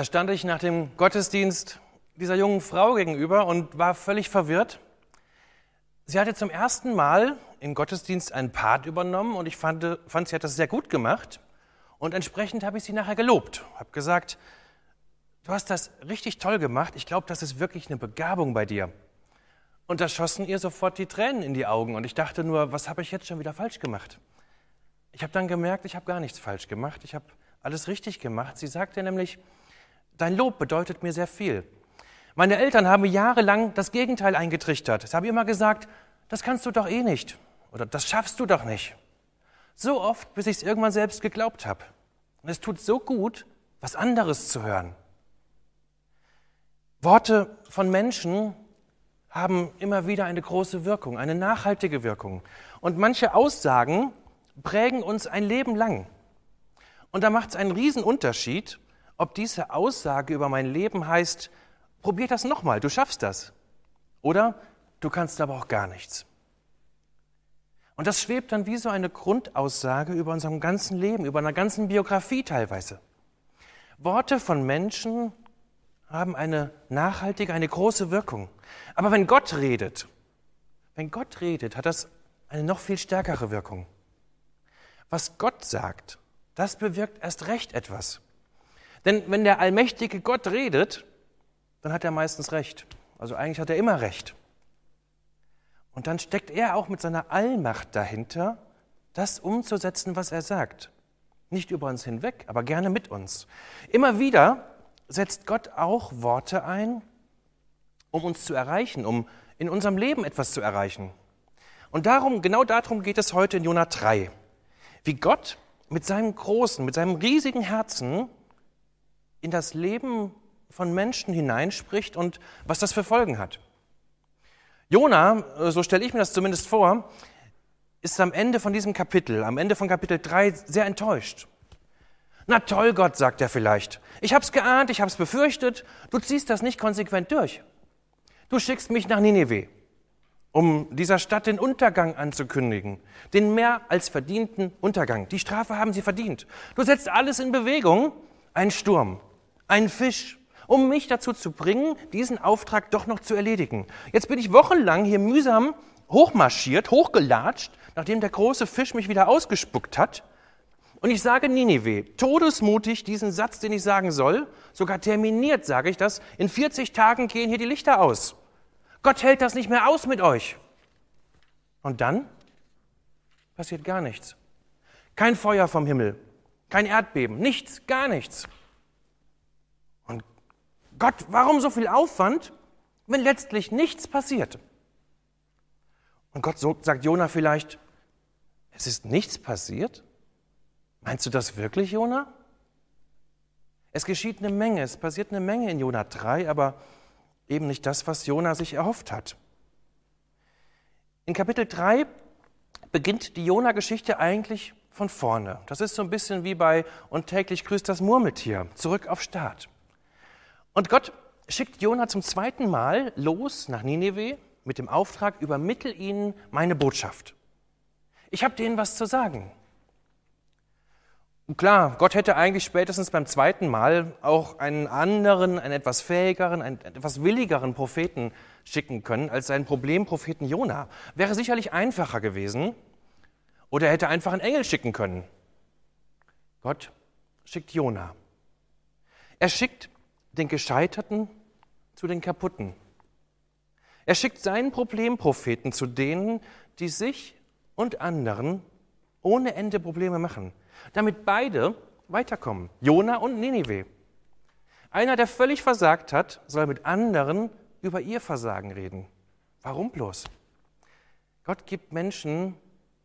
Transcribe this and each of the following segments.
Da stand ich nach dem Gottesdienst dieser jungen Frau gegenüber und war völlig verwirrt. Sie hatte zum ersten Mal im Gottesdienst einen Part übernommen und ich fand, fand sie hat das sehr gut gemacht. Und entsprechend habe ich sie nachher gelobt, habe gesagt, du hast das richtig toll gemacht. Ich glaube, das ist wirklich eine Begabung bei dir. Und da schossen ihr sofort die Tränen in die Augen und ich dachte nur, was habe ich jetzt schon wieder falsch gemacht? Ich habe dann gemerkt, ich habe gar nichts falsch gemacht. Ich habe alles richtig gemacht. Sie sagte nämlich, Dein Lob bedeutet mir sehr viel. Meine Eltern haben jahrelang das Gegenteil eingetrichtert. Sie haben immer gesagt, das kannst du doch eh nicht oder das schaffst du doch nicht. So oft, bis ich es irgendwann selbst geglaubt habe. Und es tut so gut, was anderes zu hören. Worte von Menschen haben immer wieder eine große Wirkung, eine nachhaltige Wirkung. Und manche Aussagen prägen uns ein Leben lang. Und da macht es einen Riesenunterschied, ob diese Aussage über mein Leben heißt, probier das nochmal, du schaffst das. Oder du kannst aber auch gar nichts. Und das schwebt dann wie so eine Grundaussage über unserem ganzen Leben, über einer ganzen Biografie teilweise. Worte von Menschen haben eine nachhaltige, eine große Wirkung. Aber wenn Gott redet, wenn Gott redet, hat das eine noch viel stärkere Wirkung. Was Gott sagt, das bewirkt erst recht etwas. Denn wenn der allmächtige Gott redet, dann hat er meistens recht. Also eigentlich hat er immer recht. Und dann steckt er auch mit seiner Allmacht dahinter, das umzusetzen, was er sagt. Nicht über uns hinweg, aber gerne mit uns. Immer wieder setzt Gott auch Worte ein, um uns zu erreichen, um in unserem Leben etwas zu erreichen. Und darum, genau darum geht es heute in Jona 3. Wie Gott mit seinem großen, mit seinem riesigen Herzen in das Leben von Menschen hineinspricht und was das für Folgen hat. Jona, äh, so stelle ich mir das zumindest vor, ist am Ende von diesem Kapitel, am Ende von Kapitel 3 sehr enttäuscht. Na toll, Gott, sagt er vielleicht. Ich hab's geahnt, ich hab's befürchtet. Du ziehst das nicht konsequent durch. Du schickst mich nach Nineveh, um dieser Stadt den Untergang anzukündigen. Den mehr als verdienten Untergang. Die Strafe haben sie verdient. Du setzt alles in Bewegung. Ein Sturm, einen Fisch, um mich dazu zu bringen, diesen Auftrag doch noch zu erledigen. Jetzt bin ich wochenlang hier mühsam hochmarschiert, hochgelatscht, nachdem der große Fisch mich wieder ausgespuckt hat. Und ich sage Ninive, todesmutig diesen Satz, den ich sagen soll, sogar terminiert sage ich das, in 40 Tagen gehen hier die Lichter aus. Gott hält das nicht mehr aus mit euch. Und dann passiert gar nichts. Kein Feuer vom Himmel, kein Erdbeben, nichts, gar nichts. Gott, warum so viel Aufwand, wenn letztlich nichts passiert? Und Gott sagt Jona vielleicht, es ist nichts passiert? Meinst du das wirklich, Jona? Es geschieht eine Menge, es passiert eine Menge in Jona 3, aber eben nicht das, was Jona sich erhofft hat. In Kapitel 3 beginnt die Jona-Geschichte eigentlich von vorne. Das ist so ein bisschen wie bei Und täglich grüßt das Murmeltier, zurück auf Start. Und Gott schickt Jona zum zweiten Mal los nach Nineveh mit dem Auftrag, übermittel ihnen meine Botschaft. Ich habe denen was zu sagen. Und klar, Gott hätte eigentlich spätestens beim zweiten Mal auch einen anderen, einen etwas fähigeren, einen etwas willigeren Propheten schicken können als seinen Problempropheten Jona. Wäre sicherlich einfacher gewesen. Oder er hätte einfach einen Engel schicken können. Gott schickt Jona. Er schickt den Gescheiterten zu den Kaputten. Er schickt seinen Problempropheten zu denen, die sich und anderen ohne Ende Probleme machen, damit beide weiterkommen, Jona und Ninive. Einer, der völlig versagt hat, soll mit anderen über ihr Versagen reden. Warum bloß? Gott gibt Menschen,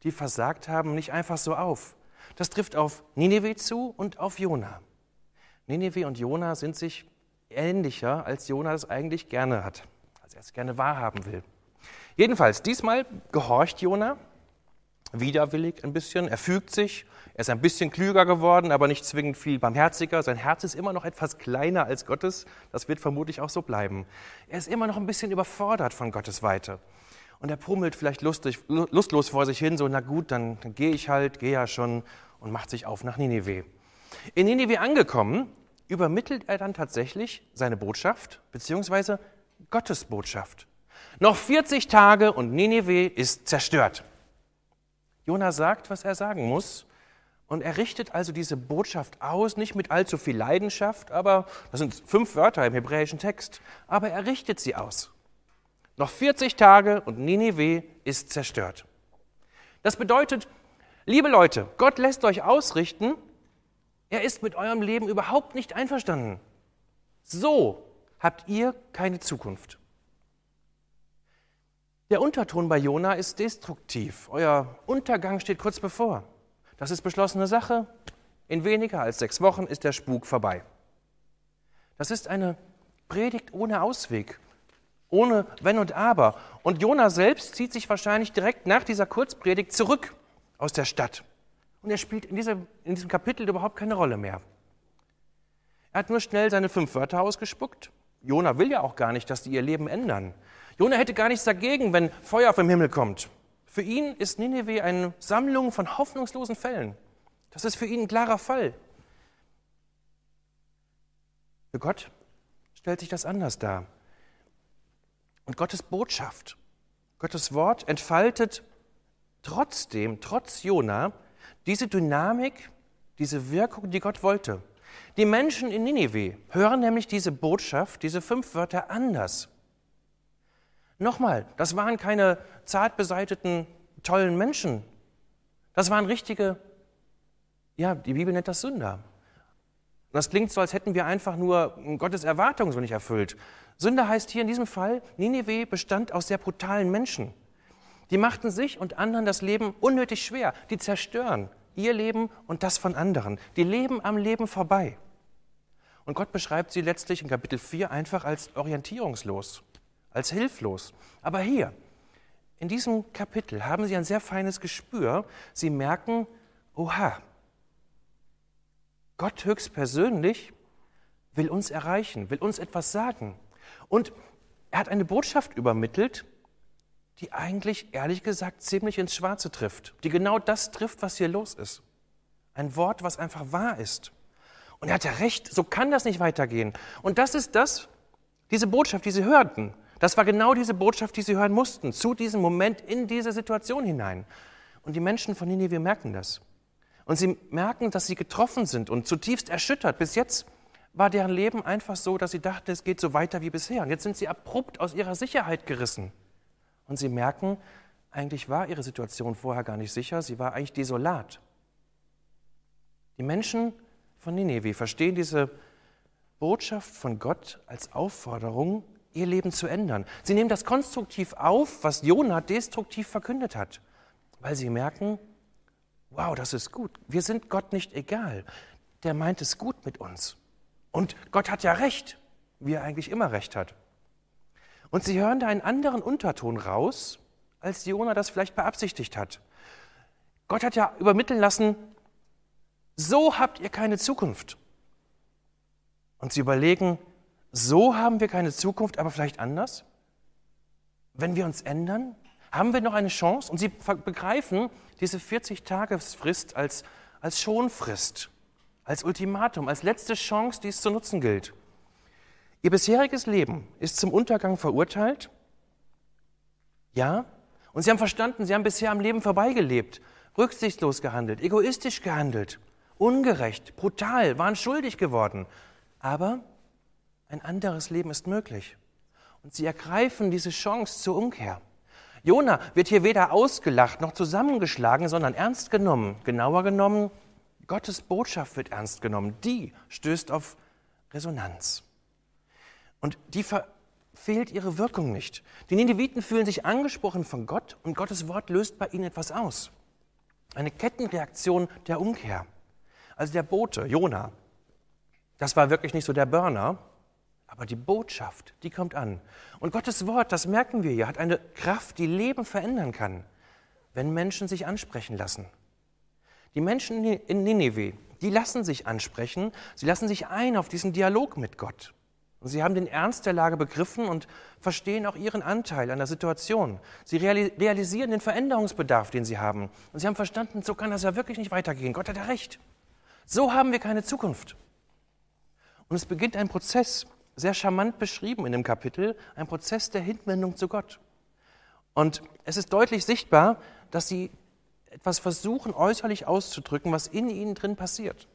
die versagt haben, nicht einfach so auf. Das trifft auf Ninive zu und auf Jona. Ninive und Jona sind sich ähnlicher, als Jona es eigentlich gerne hat, als er es gerne wahrhaben will. Jedenfalls, diesmal gehorcht Jona, widerwillig ein bisschen, er fügt sich, er ist ein bisschen klüger geworden, aber nicht zwingend viel barmherziger. Sein Herz ist immer noch etwas kleiner als Gottes, das wird vermutlich auch so bleiben. Er ist immer noch ein bisschen überfordert von Gottes Weite. Und er pummelt vielleicht lustig, lustlos vor sich hin, so, na gut, dann, dann gehe ich halt, gehe ja schon und macht sich auf nach Ninive. In Ninive angekommen, übermittelt er dann tatsächlich seine Botschaft, beziehungsweise Gottes Botschaft. Noch 40 Tage und Nineveh ist zerstört. Jona sagt, was er sagen muss. Und er richtet also diese Botschaft aus, nicht mit allzu viel Leidenschaft, aber das sind fünf Wörter im hebräischen Text, aber er richtet sie aus. Noch 40 Tage und Nineveh ist zerstört. Das bedeutet, liebe Leute, Gott lässt euch ausrichten, er ist mit eurem Leben überhaupt nicht einverstanden. So habt ihr keine Zukunft. Der Unterton bei Jona ist destruktiv. Euer Untergang steht kurz bevor. Das ist beschlossene Sache. In weniger als sechs Wochen ist der Spuk vorbei. Das ist eine Predigt ohne Ausweg, ohne Wenn und Aber. Und Jona selbst zieht sich wahrscheinlich direkt nach dieser Kurzpredigt zurück aus der Stadt. Und er spielt in diesem, in diesem Kapitel überhaupt keine Rolle mehr. Er hat nur schnell seine fünf Wörter ausgespuckt. Jona will ja auch gar nicht, dass die ihr Leben ändern. Jona hätte gar nichts dagegen, wenn Feuer vom Himmel kommt. Für ihn ist Nineveh eine Sammlung von hoffnungslosen Fällen. Das ist für ihn ein klarer Fall. Für Gott stellt sich das anders dar. Und Gottes Botschaft, Gottes Wort entfaltet trotzdem, trotz Jona, diese Dynamik, diese Wirkung, die Gott wollte. Die Menschen in Nineveh hören nämlich diese Botschaft, diese fünf Wörter anders. Nochmal, das waren keine zart beseiteten, tollen Menschen. Das waren richtige, ja, die Bibel nennt das Sünder. Das klingt so, als hätten wir einfach nur Gottes Erwartungen so nicht erfüllt. Sünder heißt hier in diesem Fall, Nineveh bestand aus sehr brutalen Menschen. Die machten sich und anderen das Leben unnötig schwer. Die zerstören ihr Leben und das von anderen. Die leben am Leben vorbei. Und Gott beschreibt sie letztlich in Kapitel 4 einfach als orientierungslos als hilflos. Aber hier, in diesem Kapitel, haben sie ein sehr feines Gespür. Sie merken, oha, Gott höchstpersönlich will uns erreichen, will uns etwas sagen. Und er hat eine Botschaft übermittelt, die eigentlich, ehrlich gesagt, ziemlich ins Schwarze trifft, die genau das trifft, was hier los ist. Ein Wort, was einfach wahr ist. Und er hat ja recht, so kann das nicht weitergehen. Und das ist das, diese Botschaft, die sie hörten. Das war genau diese Botschaft, die sie hören mussten, zu diesem Moment in diese Situation hinein. Und die Menschen von Nineveh merken das. Und sie merken, dass sie getroffen sind und zutiefst erschüttert. Bis jetzt war deren Leben einfach so, dass sie dachten, es geht so weiter wie bisher. Und jetzt sind sie abrupt aus ihrer Sicherheit gerissen. Und sie merken, eigentlich war ihre Situation vorher gar nicht sicher, sie war eigentlich desolat. Die Menschen von Nineveh verstehen diese Botschaft von Gott als Aufforderung, ihr Leben zu ändern. Sie nehmen das konstruktiv auf, was Jonah destruktiv verkündet hat, weil sie merken, wow, das ist gut. Wir sind Gott nicht egal. Der meint es gut mit uns. Und Gott hat ja recht, wie er eigentlich immer recht hat. Und sie hören da einen anderen Unterton raus, als Jonah das vielleicht beabsichtigt hat. Gott hat ja übermitteln lassen, so habt ihr keine Zukunft. Und sie überlegen, so haben wir keine Zukunft, aber vielleicht anders? Wenn wir uns ändern, haben wir noch eine Chance? Und sie begreifen diese 40-Tagesfrist als, als Schonfrist, als Ultimatum, als letzte Chance, die es zu nutzen gilt. Ihr bisheriges Leben ist zum Untergang verurteilt? Ja. Und sie haben verstanden, sie haben bisher am Leben vorbeigelebt, rücksichtslos gehandelt, egoistisch gehandelt, ungerecht, brutal, waren schuldig geworden. Aber ein anderes Leben ist möglich. Und sie ergreifen diese Chance zur Umkehr. Jona wird hier weder ausgelacht noch zusammengeschlagen, sondern ernst genommen. Genauer genommen, Gottes Botschaft wird ernst genommen. Die stößt auf Resonanz. Und die verfehlt ihre Wirkung nicht. Die Nineviten fühlen sich angesprochen von Gott und Gottes Wort löst bei ihnen etwas aus. Eine Kettenreaktion der Umkehr. Also der Bote, Jona, das war wirklich nicht so der Burner, aber die Botschaft, die kommt an. Und Gottes Wort, das merken wir ja, hat eine Kraft, die Leben verändern kann, wenn Menschen sich ansprechen lassen. Die Menschen in Nineveh, die lassen sich ansprechen, sie lassen sich ein auf diesen Dialog mit Gott. Und sie haben den Ernst der Lage begriffen und verstehen auch ihren Anteil an der Situation. Sie realisieren den Veränderungsbedarf, den sie haben. Und sie haben verstanden, so kann das ja wirklich nicht weitergehen. Gott hat ja recht. So haben wir keine Zukunft. Und es beginnt ein Prozess, sehr charmant beschrieben in dem Kapitel, ein Prozess der Hinwendung zu Gott. Und es ist deutlich sichtbar, dass sie etwas versuchen, äußerlich auszudrücken, was in ihnen drin passiert.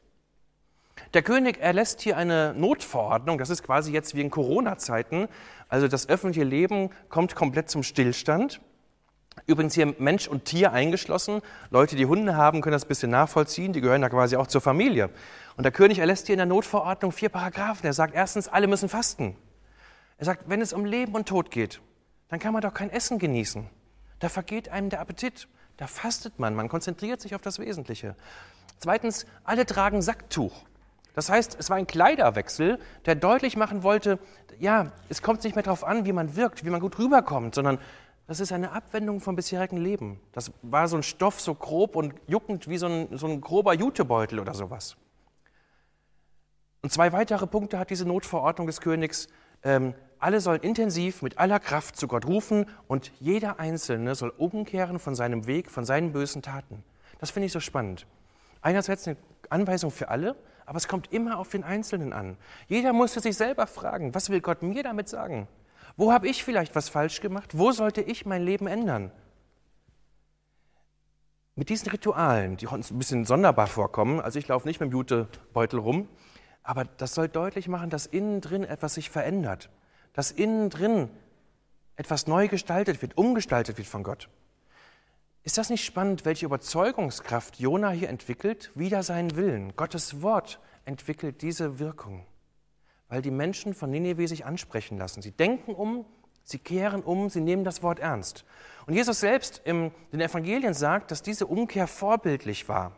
Der König erlässt hier eine Notverordnung, das ist quasi jetzt wie in Corona-Zeiten, also das öffentliche Leben kommt komplett zum Stillstand. Übrigens hier Mensch und Tier eingeschlossen. Leute, die Hunde haben, können das ein bisschen nachvollziehen, die gehören da quasi auch zur Familie. Und der König erlässt hier in der Notverordnung vier Paragraphen. Er sagt erstens, alle müssen fasten. Er sagt, wenn es um Leben und Tod geht, dann kann man doch kein Essen genießen. Da vergeht einem der Appetit. Da fastet man, man konzentriert sich auf das Wesentliche. Zweitens, alle tragen Sacktuch. Das heißt, es war ein Kleiderwechsel, der deutlich machen wollte, ja, es kommt nicht mehr darauf an, wie man wirkt, wie man gut rüberkommt, sondern das ist eine Abwendung vom bisherigen Leben. Das war so ein Stoff, so grob und juckend wie so ein, so ein grober Jutebeutel oder sowas. Und zwei weitere Punkte hat diese Notverordnung des Königs. Ähm, alle sollen intensiv mit aller Kraft zu Gott rufen und jeder Einzelne soll umkehren von seinem Weg, von seinen bösen Taten. Das finde ich so spannend. Einerseits eine Anweisung für alle, aber es kommt immer auf den Einzelnen an. Jeder musste sich selber fragen, was will Gott mir damit sagen? Wo habe ich vielleicht was falsch gemacht? Wo sollte ich mein Leben ändern? Mit diesen Ritualen, die uns ein bisschen sonderbar vorkommen, also ich laufe nicht mit dem Jutebeutel rum, aber das soll deutlich machen, dass innen drin etwas sich verändert, dass innen drin etwas neu gestaltet wird, umgestaltet wird von Gott. Ist das nicht spannend, welche Überzeugungskraft Jona hier entwickelt? Wieder seinen Willen. Gottes Wort entwickelt diese Wirkung, weil die Menschen von Nineveh sich ansprechen lassen. Sie denken um, sie kehren um, sie nehmen das Wort ernst. Und Jesus selbst in den Evangelien sagt, dass diese Umkehr vorbildlich war.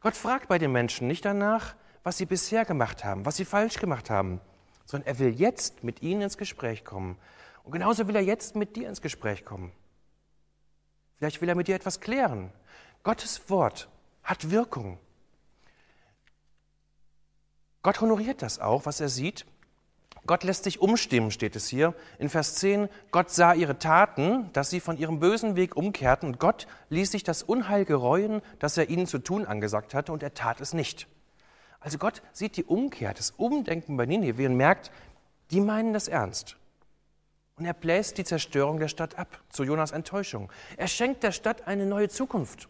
Gott fragt bei den Menschen nicht danach, was sie bisher gemacht haben, was sie falsch gemacht haben, sondern er will jetzt mit ihnen ins Gespräch kommen. Und genauso will er jetzt mit dir ins Gespräch kommen. Vielleicht will er mit dir etwas klären. Gottes Wort hat Wirkung. Gott honoriert das auch, was er sieht. Gott lässt sich umstimmen, steht es hier. In Vers 10, Gott sah ihre Taten, dass sie von ihrem bösen Weg umkehrten und Gott ließ sich das Unheil gereuen, das er ihnen zu tun angesagt hatte und er tat es nicht. Also Gott sieht die Umkehr, das Umdenken bei Nineveh und merkt, die meinen das ernst. Und er bläst die Zerstörung der Stadt ab, zu Jonas Enttäuschung. Er schenkt der Stadt eine neue Zukunft.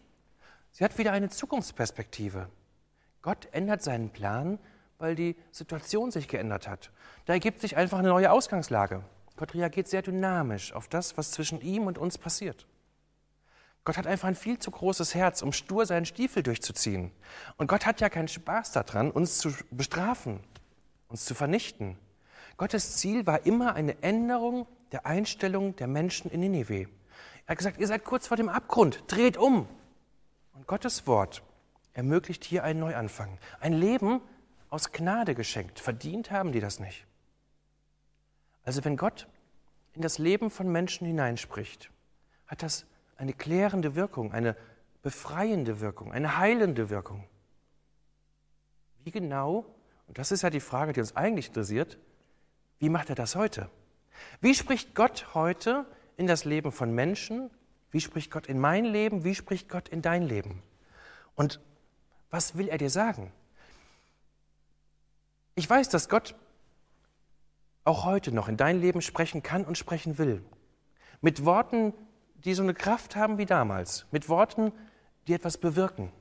Sie hat wieder eine Zukunftsperspektive. Gott ändert seinen Plan, weil die Situation sich geändert hat. Da ergibt sich einfach eine neue Ausgangslage. Gott reagiert sehr dynamisch auf das, was zwischen ihm und uns passiert. Gott hat einfach ein viel zu großes Herz, um stur seinen Stiefel durchzuziehen. Und Gott hat ja keinen Spaß daran, uns zu bestrafen, uns zu vernichten. Gottes Ziel war immer eine Änderung der Einstellung der Menschen in Nineveh. Er hat gesagt, ihr seid kurz vor dem Abgrund, dreht um. Und Gottes Wort ermöglicht hier einen Neuanfang. Ein Leben aus Gnade geschenkt. Verdient haben die das nicht. Also wenn Gott in das Leben von Menschen hineinspricht, hat das eine klärende Wirkung, eine befreiende Wirkung, eine heilende Wirkung. Wie genau, und das ist ja die Frage, die uns eigentlich interessiert, wie macht er das heute? Wie spricht Gott heute in das Leben von Menschen? Wie spricht Gott in mein Leben? Wie spricht Gott in dein Leben? Und was will er dir sagen? Ich weiß, dass Gott auch heute noch in dein Leben sprechen kann und sprechen will. Mit Worten, die so eine Kraft haben wie damals. Mit Worten, die etwas bewirken.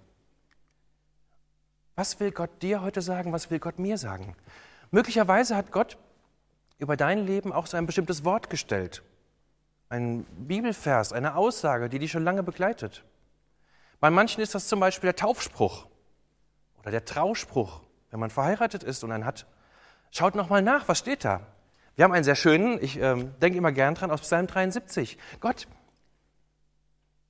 Was will Gott dir heute sagen? Was will Gott mir sagen? Möglicherweise hat Gott über dein Leben auch so ein bestimmtes Wort gestellt. Ein Bibelvers, eine Aussage, die dich schon lange begleitet. Bei manchen ist das zum Beispiel der Taufspruch oder der Trauspruch, wenn man verheiratet ist und einen hat. Schaut nochmal nach, was steht da? Wir haben einen sehr schönen, ich äh, denke immer gern dran, aus Psalm 73. Gott,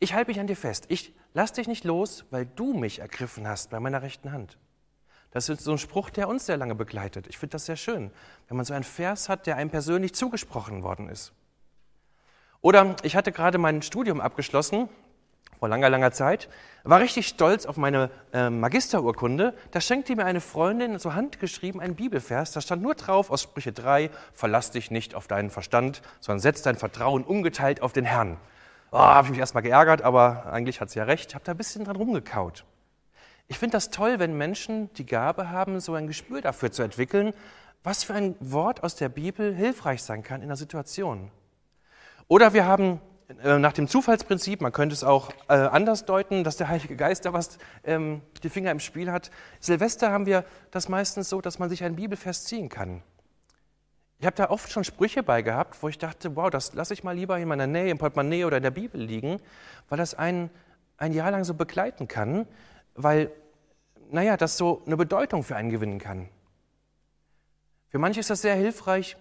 ich halte mich an dir fest. Ich lass dich nicht los, weil du mich ergriffen hast bei meiner rechten Hand. Das ist so ein Spruch, der uns sehr lange begleitet. Ich finde das sehr schön, wenn man so einen Vers hat, der einem persönlich zugesprochen worden ist. Oder ich hatte gerade mein Studium abgeschlossen, vor langer, langer Zeit, war richtig stolz auf meine äh, Magisterurkunde. Da schenkte mir eine Freundin so handgeschrieben einen Bibelvers. Da stand nur drauf aus Sprüche 3, verlass dich nicht auf deinen Verstand, sondern setz dein Vertrauen ungeteilt auf den Herrn. Oh, habe ich mich erstmal geärgert, aber eigentlich hat sie ja recht. Ich habe da ein bisschen dran rumgekaut. Ich finde das toll, wenn Menschen die Gabe haben, so ein Gespür dafür zu entwickeln, was für ein Wort aus der Bibel hilfreich sein kann in einer Situation. Oder wir haben äh, nach dem Zufallsprinzip, man könnte es auch äh, anders deuten, dass der Heilige Geist da was ähm, die Finger im Spiel hat. Silvester haben wir das meistens so, dass man sich einen Bibelfest ziehen kann. Ich habe da oft schon Sprüche bei gehabt, wo ich dachte, wow, das lasse ich mal lieber in meiner Nähe, im Portemonnaie oder in der Bibel liegen, weil das einen ein Jahr lang so begleiten kann, weil, naja, das so eine Bedeutung für einen gewinnen kann. Für manche ist das sehr hilfreich,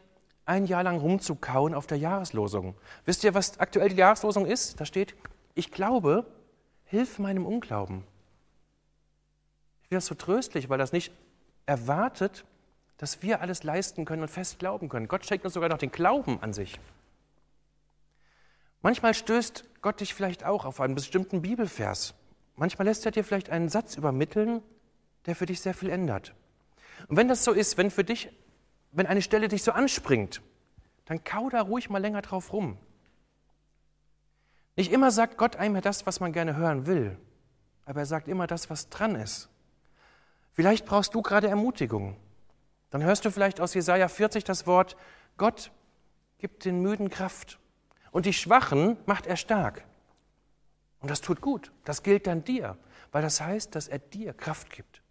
ein Jahr lang rumzukauen auf der Jahreslosung. Wisst ihr, was aktuell die Jahreslosung ist? Da steht, ich glaube, hilf meinem Unglauben. Ich finde das so tröstlich, weil das nicht erwartet, dass wir alles leisten können und fest glauben können. Gott schenkt uns sogar noch den Glauben an sich. Manchmal stößt Gott dich vielleicht auch auf einen bestimmten Bibelvers. Manchmal lässt er dir vielleicht einen Satz übermitteln, der für dich sehr viel ändert. Und wenn das so ist, wenn für dich wenn eine Stelle dich so anspringt, dann kau da ruhig mal länger drauf rum. Nicht immer sagt Gott einem das, was man gerne hören will, aber er sagt immer das, was dran ist. Vielleicht brauchst du gerade Ermutigung. Dann hörst du vielleicht aus Jesaja 40 das Wort: Gott gibt den Müden Kraft und die Schwachen macht er stark. Und das tut gut. Das gilt dann dir, weil das heißt, dass er dir Kraft gibt.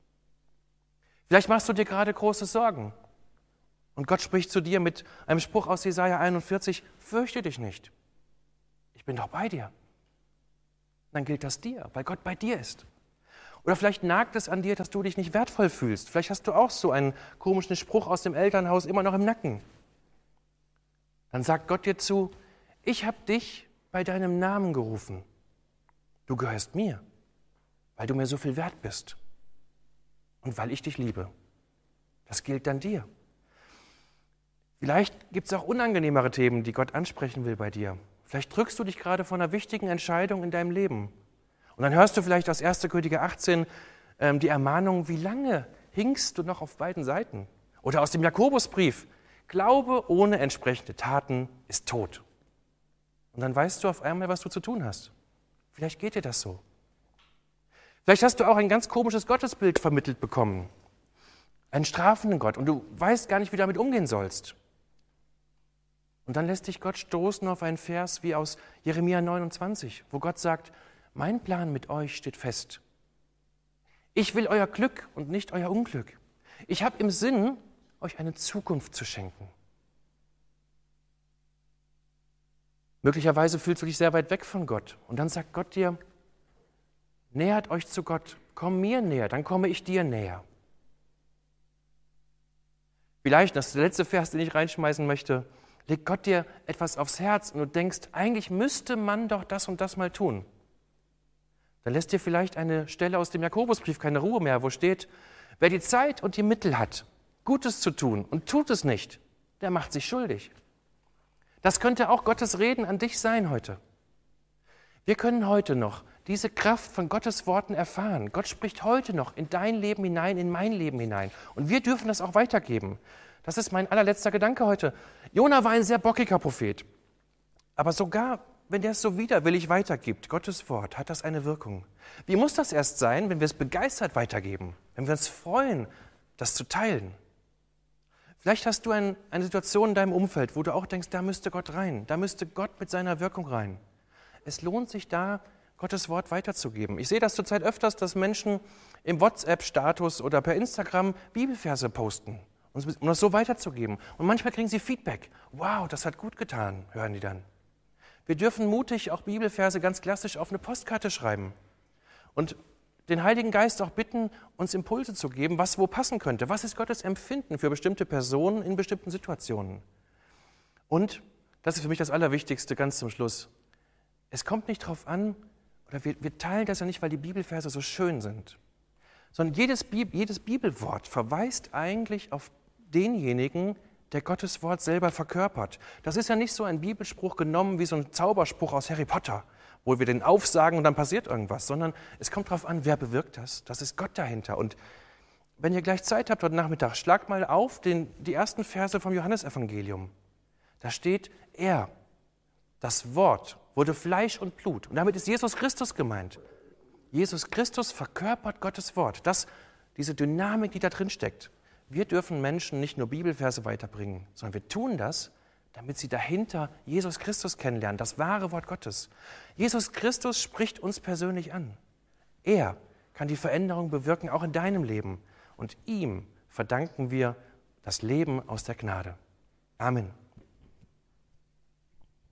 Vielleicht machst du dir gerade große Sorgen und Gott spricht zu dir mit einem Spruch aus Jesaja 41, fürchte dich nicht. Ich bin doch bei dir. Dann gilt das dir, weil Gott bei dir ist. Oder vielleicht nagt es an dir, dass du dich nicht wertvoll fühlst. Vielleicht hast du auch so einen komischen Spruch aus dem Elternhaus immer noch im Nacken. Dann sagt Gott dir zu, ich habe dich bei deinem Namen gerufen. Du gehörst mir, weil du mir so viel wert bist und weil ich dich liebe. Das gilt dann dir. Vielleicht gibt es auch unangenehmere Themen, die Gott ansprechen will bei dir. Vielleicht drückst du dich gerade vor einer wichtigen Entscheidung in deinem Leben. Und dann hörst du vielleicht aus 1. Könige 18 ähm, die Ermahnung, wie lange hinkst du noch auf beiden Seiten? Oder aus dem Jakobusbrief, Glaube ohne entsprechende Taten ist tot. Und dann weißt du auf einmal, was du zu tun hast. Vielleicht geht dir das so. Vielleicht hast du auch ein ganz komisches Gottesbild vermittelt bekommen. Einen strafenden Gott. Und du weißt gar nicht, wie du damit umgehen sollst. Und dann lässt dich Gott stoßen auf einen Vers wie aus Jeremia 29, wo Gott sagt, mein Plan mit euch steht fest. Ich will euer Glück und nicht euer Unglück. Ich habe im Sinn, euch eine Zukunft zu schenken. Möglicherweise fühlst du dich sehr weit weg von Gott. Und dann sagt Gott dir, nähert euch zu Gott, komm mir näher, dann komme ich dir näher. Vielleicht, das ist der letzte Vers, den ich reinschmeißen möchte, legt Gott dir etwas aufs Herz und du denkst, eigentlich müsste man doch das und das mal tun. Dann lässt dir vielleicht eine Stelle aus dem Jakobusbrief keine Ruhe mehr, wo steht, wer die Zeit und die Mittel hat, Gutes zu tun und tut es nicht, der macht sich schuldig. Das könnte auch Gottes Reden an dich sein heute. Wir können heute noch diese Kraft von Gottes Worten erfahren. Gott spricht heute noch in dein Leben hinein, in mein Leben hinein. Und wir dürfen das auch weitergeben. Das ist mein allerletzter Gedanke heute. Jona war ein sehr bockiger Prophet. Aber sogar, wenn der es so widerwillig weitergibt, Gottes Wort, hat das eine Wirkung. Wie muss das erst sein, wenn wir es begeistert weitergeben? Wenn wir uns freuen, das zu teilen? Vielleicht hast du ein, eine Situation in deinem Umfeld, wo du auch denkst, da müsste Gott rein, da müsste Gott mit seiner Wirkung rein. Es lohnt sich da, Gottes Wort weiterzugeben. Ich sehe das zurzeit öfters, dass Menschen im WhatsApp-Status oder per Instagram Bibelverse posten um das so weiterzugeben. Und manchmal kriegen sie Feedback. Wow, das hat gut getan, hören die dann. Wir dürfen mutig auch Bibelverse ganz klassisch auf eine Postkarte schreiben und den Heiligen Geist auch bitten, uns Impulse zu geben, was wo passen könnte. Was ist Gottes Empfinden für bestimmte Personen in bestimmten Situationen? Und, das ist für mich das Allerwichtigste ganz zum Schluss, es kommt nicht darauf an, oder wir, wir teilen das ja nicht, weil die Bibelverse so schön sind, sondern jedes, jedes Bibelwort verweist eigentlich auf denjenigen, der Gottes Wort selber verkörpert. Das ist ja nicht so ein Bibelspruch genommen wie so ein Zauberspruch aus Harry Potter, wo wir den aufsagen und dann passiert irgendwas, sondern es kommt darauf an, wer bewirkt das. Das ist Gott dahinter. Und wenn ihr gleich Zeit habt heute Nachmittag, schlagt mal auf den, die ersten Verse vom Johannesevangelium. Da steht, er, das Wort, wurde Fleisch und Blut. Und damit ist Jesus Christus gemeint. Jesus Christus verkörpert Gottes Wort. Das, diese Dynamik, die da drin steckt. Wir dürfen Menschen nicht nur Bibelverse weiterbringen, sondern wir tun das, damit sie dahinter Jesus Christus kennenlernen, das wahre Wort Gottes. Jesus Christus spricht uns persönlich an. Er kann die Veränderung bewirken, auch in deinem Leben. Und ihm verdanken wir das Leben aus der Gnade. Amen.